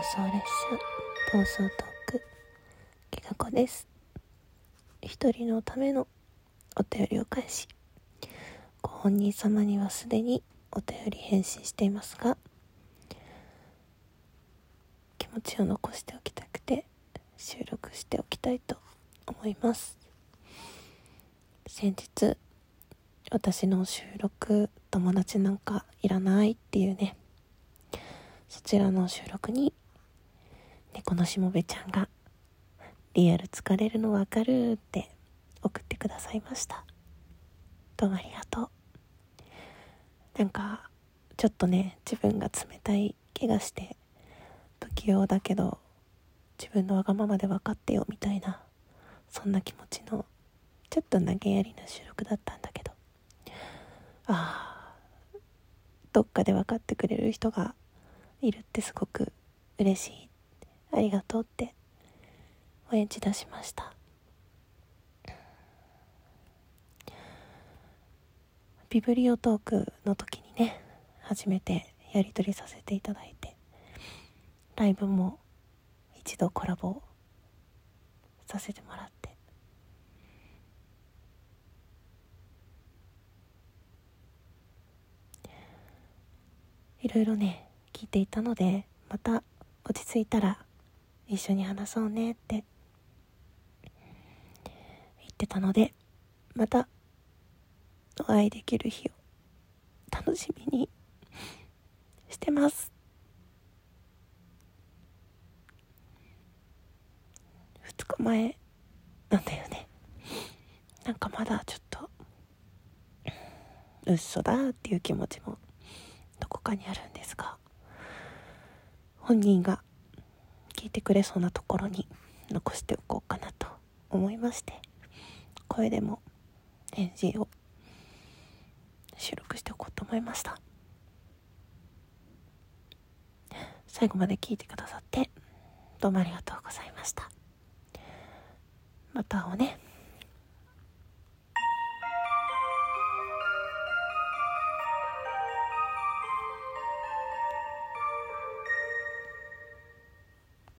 送列車暴走トークきがこです。一人のためのお便りを返しご本人様にはすでにお便り返信していますが気持ちを残しておきたくて収録しておきたいと思います。先日私の収録友達なんかいらないっていうねそちらの収録に猫のしもべちゃんがリアル疲れるのわかるって送ってくださいました。どうもありがとう。なんかちょっとね自分が冷たい気がして不器用だけど自分のわがままで分かってよみたいなそんな気持ちのちょっと投げやりな収録だったんだけど。ああどっかで分かってくれる人がいるってすごく嬉しい。ありがとうってお返事出しました。ビブリオトークの時にね初めてやり取りさせていただいてライブも一度コラボさせてもらっていろいろね聞いていたのでまた落ち着いたら一緒に話そうねって。言ってたのでまたお会いできる日を楽しみにしてます。2日前なんだよね。なんかまだちょっと嘘だっていう気持ちもどこかにあるんですが本人が聞いてくれそうなところに残しておこうかなと思いまして声でも返事を収録しておこうと思いました。最後まで聞いてくださってどうもありがとうございました。また会おうね。